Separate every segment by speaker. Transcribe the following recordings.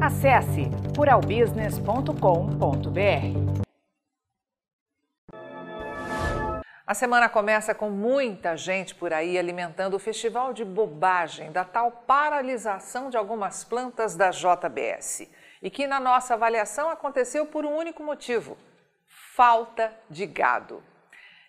Speaker 1: Acesse ruralbusiness.com.br.
Speaker 2: A semana começa com muita gente por aí alimentando o festival de bobagem da tal paralisação de algumas plantas da JBS. E que, na nossa avaliação, aconteceu por um único motivo: falta de gado.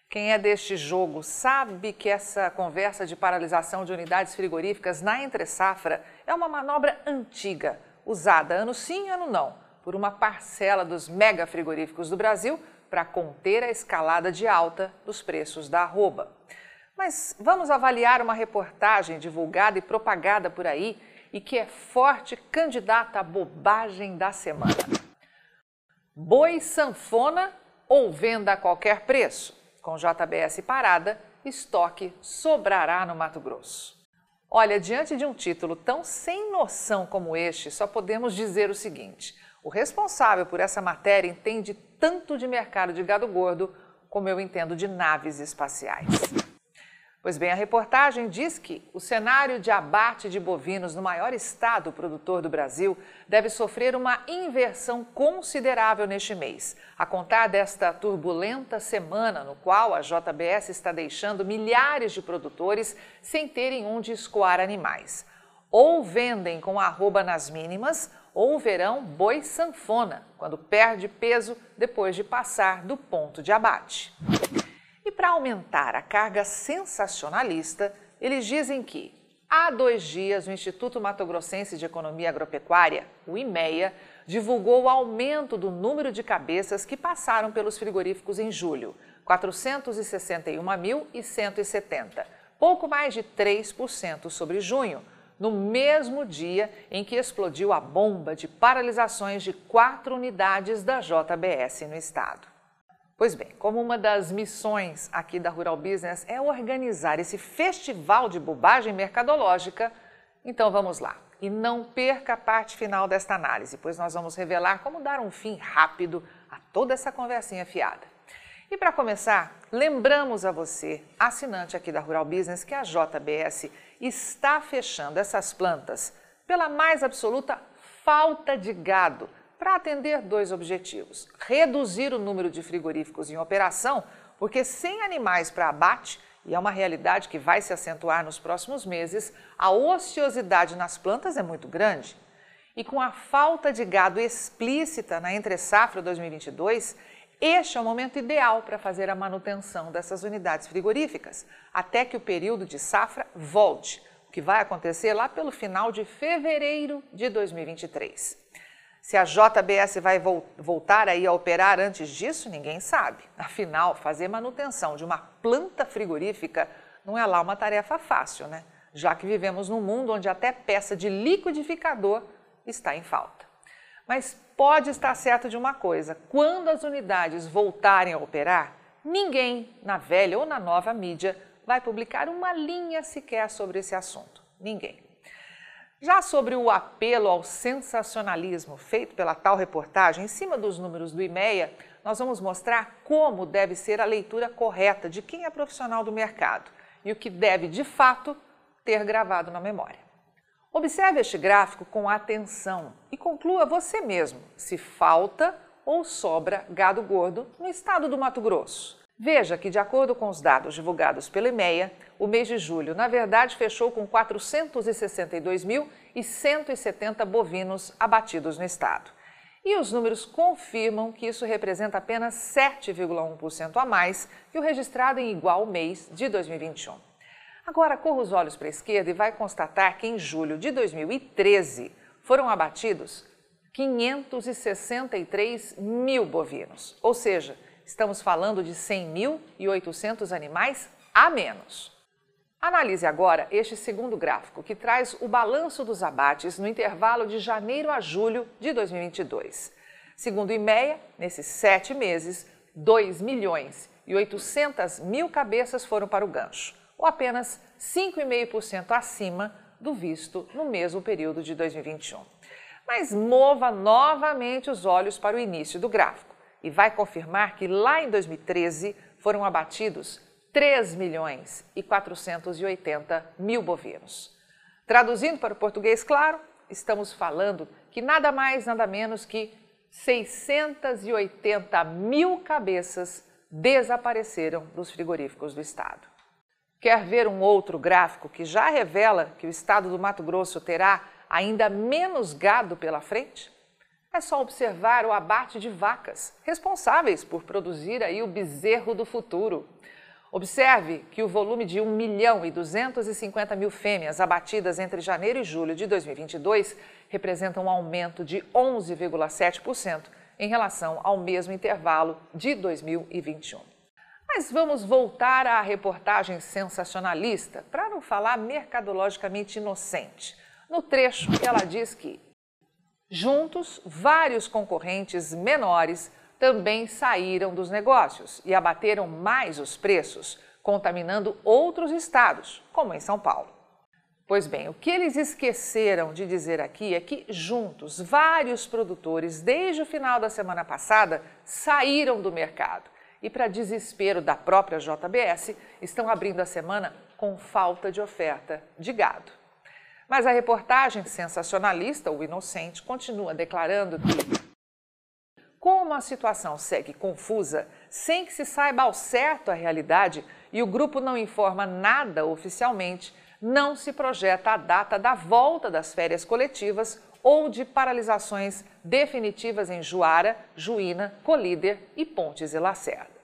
Speaker 2: Quem é deste jogo sabe que essa conversa de paralisação de unidades frigoríficas na entre-safra é uma manobra antiga, usada ano sim, ano não, por uma parcela dos mega frigoríficos do Brasil para conter a escalada de alta dos preços da arroba. Mas vamos avaliar uma reportagem divulgada e propagada por aí e que é forte candidata à bobagem da semana. Boi sanfona ou venda a qualquer preço? Com JBS parada, estoque sobrará no Mato Grosso. Olha, diante de um título tão sem noção como este, só podemos dizer o seguinte: o responsável por essa matéria entende tanto de mercado de gado gordo como eu entendo de naves espaciais. Pois bem, a reportagem diz que o cenário de abate de bovinos no maior estado produtor do Brasil deve sofrer uma inversão considerável neste mês, a contar desta turbulenta semana no qual a JBS está deixando milhares de produtores sem terem onde escoar animais. Ou vendem com arroba nas mínimas, ou verão boi sanfona, quando perde peso depois de passar do ponto de abate. E para aumentar a carga sensacionalista, eles dizem que há dois dias o Instituto Mato Grossense de Economia Agropecuária, o IMEA, divulgou o aumento do número de cabeças que passaram pelos frigoríficos em julho, 461.170, pouco mais de 3% sobre junho no mesmo dia em que explodiu a bomba de paralisações de quatro unidades da JBS no estado. Pois bem, como uma das missões aqui da Rural Business é organizar esse festival de bobagem mercadológica, então vamos lá. E não perca a parte final desta análise, pois nós vamos revelar como dar um fim rápido a toda essa conversinha fiada. E para começar, lembramos a você, assinante aqui da Rural Business, que a JBS está fechando essas plantas pela mais absoluta falta de gado, para atender dois objetivos: reduzir o número de frigoríficos em operação, porque sem animais para abate, e é uma realidade que vai se acentuar nos próximos meses, a ociosidade nas plantas é muito grande. E com a falta de gado explícita na entre-safra 2022, este é o momento ideal para fazer a manutenção dessas unidades frigoríficas, até que o período de safra volte, o que vai acontecer lá pelo final de fevereiro de 2023. Se a JBS vai voltar aí a operar antes disso, ninguém sabe. Afinal, fazer manutenção de uma planta frigorífica não é lá uma tarefa fácil, né? Já que vivemos num mundo onde até peça de liquidificador está em falta. Mas pode estar certo de uma coisa: quando as unidades voltarem a operar, ninguém na velha ou na nova mídia vai publicar uma linha sequer sobre esse assunto. Ninguém. Já sobre o apelo ao sensacionalismo feito pela tal reportagem, em cima dos números do IMEA, nós vamos mostrar como deve ser a leitura correta de quem é profissional do mercado e o que deve, de fato, ter gravado na memória. Observe este gráfico com atenção e conclua você mesmo se falta ou sobra gado gordo no estado do Mato Grosso. Veja que, de acordo com os dados divulgados pela EMEA, o mês de julho, na verdade, fechou com 462.170 bovinos abatidos no estado. E os números confirmam que isso representa apenas 7,1% a mais que o registrado em igual mês de 2021. Agora, corra os olhos para a esquerda e vai constatar que em julho de 2013 foram abatidos 563 mil bovinos, ou seja, estamos falando de 100.800 animais a menos. Analise agora este segundo gráfico, que traz o balanço dos abates no intervalo de janeiro a julho de 2022. Segundo o IMEA, nesses sete meses, 2 milhões e 800 mil cabeças foram para o gancho, ou apenas 5,5% acima do visto no mesmo período de 2021. Mas mova novamente os olhos para o início do gráfico e vai confirmar que lá em 2013 foram abatidos 3 milhões e 480 mil bovinos. Traduzindo para o português claro, estamos falando que nada mais, nada menos que 680 mil cabeças desapareceram dos frigoríficos do estado. Quer ver um outro gráfico que já revela que o estado do Mato Grosso terá ainda menos gado pela frente? É só observar o abate de vacas, responsáveis por produzir aí o bezerro do futuro. Observe que o volume de 1 milhão e 250 mil fêmeas abatidas entre janeiro e julho de 2022 representa um aumento de 11,7% em relação ao mesmo intervalo de 2021. Mas vamos voltar à reportagem sensacionalista, para não falar mercadologicamente inocente. No trecho, ela diz que, juntos, vários concorrentes menores também saíram dos negócios e abateram mais os preços, contaminando outros estados, como em São Paulo. Pois bem, o que eles esqueceram de dizer aqui é que, juntos, vários produtores, desde o final da semana passada, saíram do mercado e, para desespero da própria JBS, estão abrindo a semana com falta de oferta de gado. Mas a reportagem sensacionalista, o Inocente, continua declarando que como a situação segue confusa, sem que se saiba ao certo a realidade e o grupo não informa nada oficialmente, não se projeta a data da volta das férias coletivas ou de paralisações definitivas em Juara, Juína, Colíder e Pontes e Lacerda.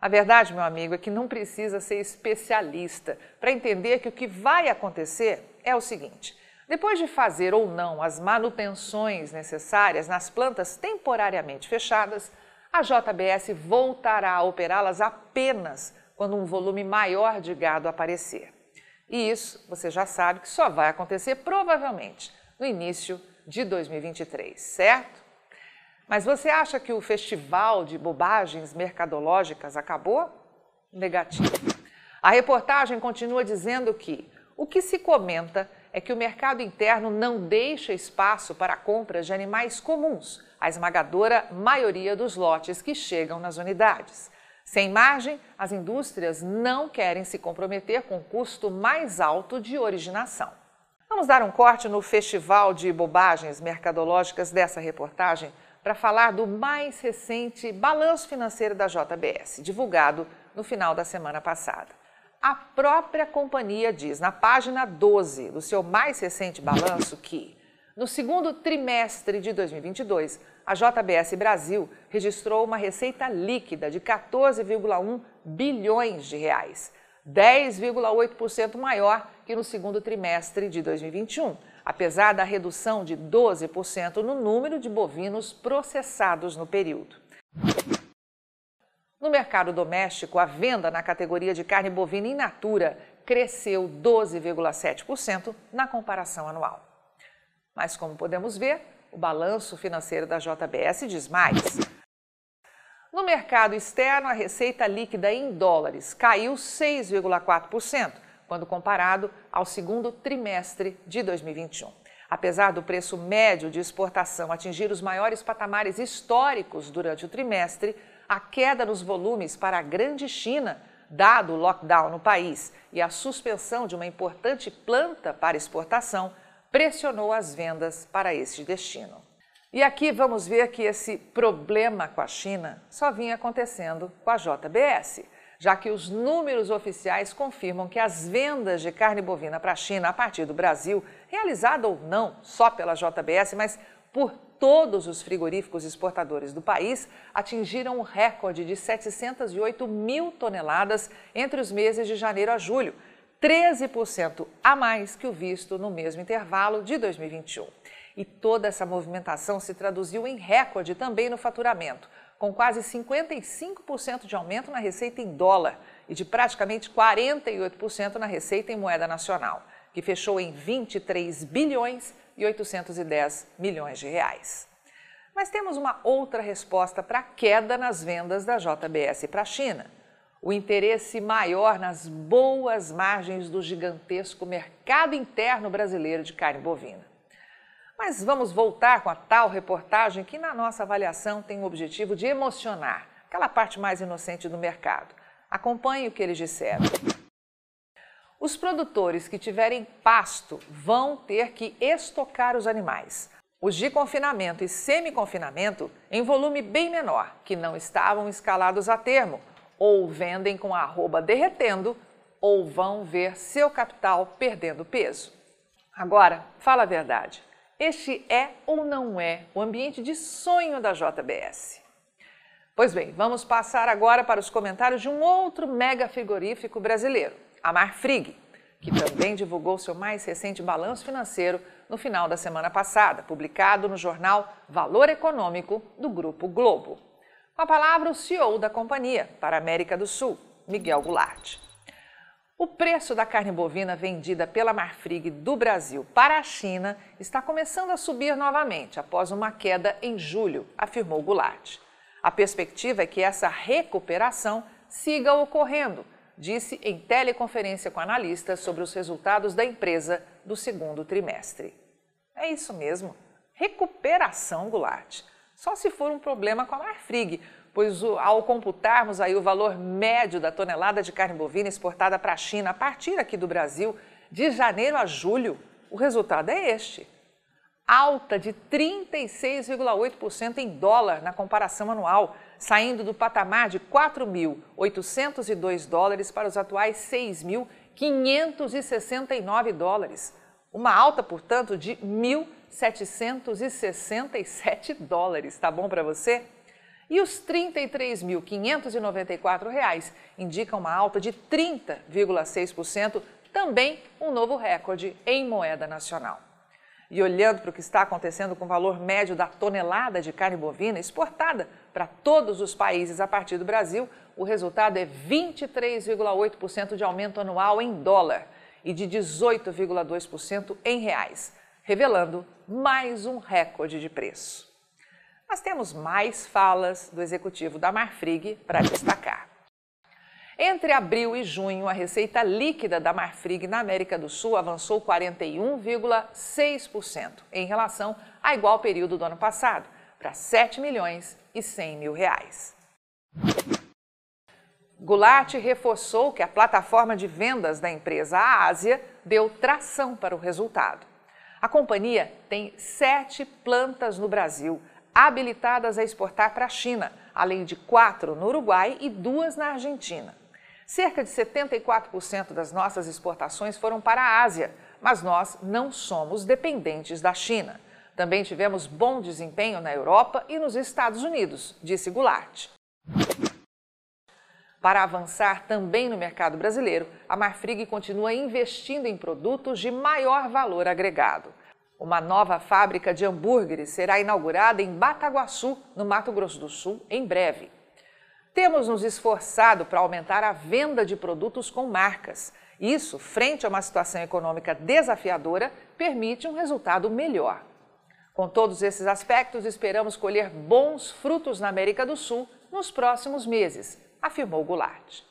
Speaker 2: A verdade, meu amigo, é que não precisa ser especialista para entender que o que vai acontecer é o seguinte: depois de fazer ou não as manutenções necessárias nas plantas temporariamente fechadas, a JBS voltará a operá-las apenas quando um volume maior de gado aparecer. E isso você já sabe que só vai acontecer provavelmente no início de 2023, certo? Mas você acha que o festival de bobagens mercadológicas acabou? Negativo. A reportagem continua dizendo que o que se comenta é que o mercado interno não deixa espaço para a compra de animais comuns, a esmagadora maioria dos lotes que chegam nas unidades. Sem margem, as indústrias não querem se comprometer com o custo mais alto de originação. Vamos dar um corte no festival de bobagens mercadológicas dessa reportagem para falar do mais recente balanço financeiro da JBS, divulgado no final da semana passada. A própria companhia diz na página 12 do seu mais recente balanço que, no segundo trimestre de 2022, a JBS Brasil registrou uma receita líquida de 14,1 bilhões de reais, 10,8% maior que no segundo trimestre de 2021, apesar da redução de 12% no número de bovinos processados no período. No mercado doméstico, a venda na categoria de carne bovina in natura cresceu 12,7% na comparação anual. Mas, como podemos ver, o balanço financeiro da JBS diz mais. No mercado externo, a receita líquida em dólares caiu 6,4%, quando comparado ao segundo trimestre de 2021. Apesar do preço médio de exportação atingir os maiores patamares históricos durante o trimestre, a queda nos volumes para a Grande China, dado o lockdown no país e a suspensão de uma importante planta para exportação, pressionou as vendas para este destino. E aqui vamos ver que esse problema com a China só vinha acontecendo com a JBS, já que os números oficiais confirmam que as vendas de carne bovina para a China a partir do Brasil, realizada ou não só pela JBS, mas por todos os frigoríficos exportadores do país atingiram um recorde de 708 mil toneladas entre os meses de janeiro a julho, 13% a mais que o visto no mesmo intervalo de 2021. E toda essa movimentação se traduziu em recorde também no faturamento, com quase 55% de aumento na receita em dólar e de praticamente 48% na receita em moeda nacional, que fechou em 23 bilhões e 810 milhões de reais. Mas temos uma outra resposta para a queda nas vendas da JBS para a China. O interesse maior nas boas margens do gigantesco mercado interno brasileiro de carne bovina. Mas vamos voltar com a tal reportagem que, na nossa avaliação, tem o objetivo de emocionar aquela parte mais inocente do mercado. Acompanhe o que eles disseram. Os produtores que tiverem pasto vão ter que estocar os animais. Os de confinamento e semi-confinamento em volume bem menor, que não estavam escalados a termo, ou vendem com a arroba derretendo, ou vão ver seu capital perdendo peso. Agora, fala a verdade. Este é ou não é o ambiente de sonho da JBS? Pois bem, vamos passar agora para os comentários de um outro mega frigorífico brasileiro, a Marfrig, que também divulgou seu mais recente balanço financeiro no final da semana passada, publicado no jornal Valor Econômico do Grupo Globo. Com a palavra, o CEO da companhia para a América do Sul, Miguel Goulart. O preço da carne bovina vendida pela Marfrig do Brasil para a China está começando a subir novamente após uma queda em julho, afirmou Goulart. A perspectiva é que essa recuperação siga ocorrendo disse em teleconferência com analistas sobre os resultados da empresa do segundo trimestre. É isso mesmo, recuperação, Goulart. Só se for um problema com a Marfrig, pois ao computarmos aí o valor médio da tonelada de carne bovina exportada para a China a partir aqui do Brasil, de janeiro a julho, o resultado é este. Alta de 36,8% em dólar na comparação anual, saindo do patamar de 4.802 dólares para os atuais 6.569 dólares. Uma alta, portanto, de 1.767 dólares. Tá bom para você? E os R$ 33.594 indicam uma alta de 30,6%, também um novo recorde em moeda nacional. E olhando para o que está acontecendo com o valor médio da tonelada de carne bovina exportada para todos os países a partir do Brasil, o resultado é 23,8% de aumento anual em dólar e de 18,2% em reais, revelando mais um recorde de preço. Mas temos mais falas do executivo da Marfrig para destacar. Entre abril e junho, a receita líquida da Marfrig na América do Sul avançou 41,6% em relação a igual período do ano passado, para 7 milhões e 100 mil reais. Goulart reforçou que a plataforma de vendas da empresa a Ásia deu tração para o resultado. A companhia tem sete plantas no Brasil, habilitadas a exportar para a China, além de quatro no Uruguai e duas na Argentina. Cerca de 74% das nossas exportações foram para a Ásia, mas nós não somos dependentes da China. Também tivemos bom desempenho na Europa e nos Estados Unidos, disse Goulart. Para avançar também no mercado brasileiro, a Marfrig continua investindo em produtos de maior valor agregado. Uma nova fábrica de hambúrgueres será inaugurada em Bataguaçu, no Mato Grosso do Sul, em breve. Temos nos esforçado para aumentar a venda de produtos com marcas. Isso, frente a uma situação econômica desafiadora, permite um resultado melhor. Com todos esses aspectos, esperamos colher bons frutos na América do Sul nos próximos meses, afirmou Goulart.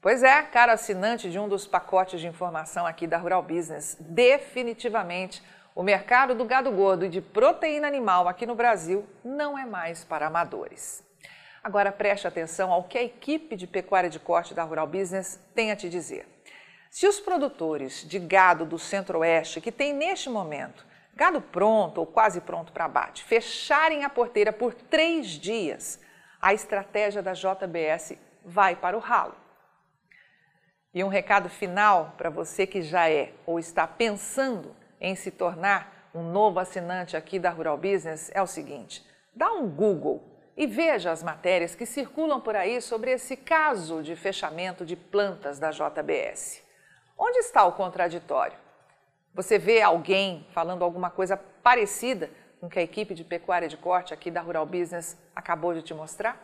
Speaker 2: Pois é, caro assinante de um dos pacotes de informação aqui da Rural Business, definitivamente o mercado do gado gordo e de proteína animal aqui no Brasil não é mais para amadores. Agora preste atenção ao que a equipe de pecuária de corte da Rural Business tem a te dizer. Se os produtores de gado do Centro-Oeste, que têm neste momento gado pronto ou quase pronto para abate, fecharem a porteira por três dias, a estratégia da JBS vai para o ralo. E um recado final para você que já é ou está pensando em se tornar um novo assinante aqui da Rural Business é o seguinte: dá um Google e veja as matérias que circulam por aí sobre esse caso de fechamento de plantas da JBS. Onde está o contraditório? Você vê alguém falando alguma coisa parecida com o que a equipe de pecuária de corte aqui da Rural Business acabou de te mostrar?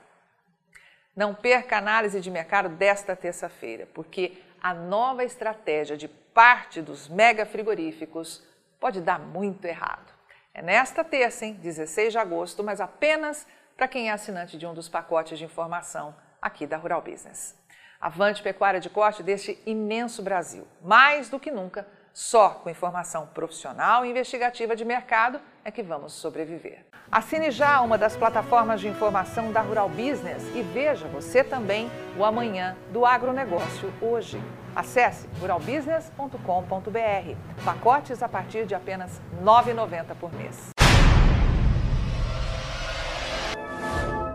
Speaker 2: Não perca a análise de mercado desta terça-feira, porque a nova estratégia de parte dos mega frigoríficos pode dar muito errado. É nesta terça, hein, 16 de agosto, mas apenas para quem é assinante de um dos pacotes de informação aqui da Rural Business. Avante Pecuária de Corte deste imenso Brasil. Mais do que nunca, só com informação profissional e investigativa de mercado é que vamos sobreviver. Assine já uma das plataformas de informação da Rural Business e veja você também o amanhã do agronegócio hoje. Acesse ruralbusiness.com.br. Pacotes a partir de apenas R$ 9,90 por mês.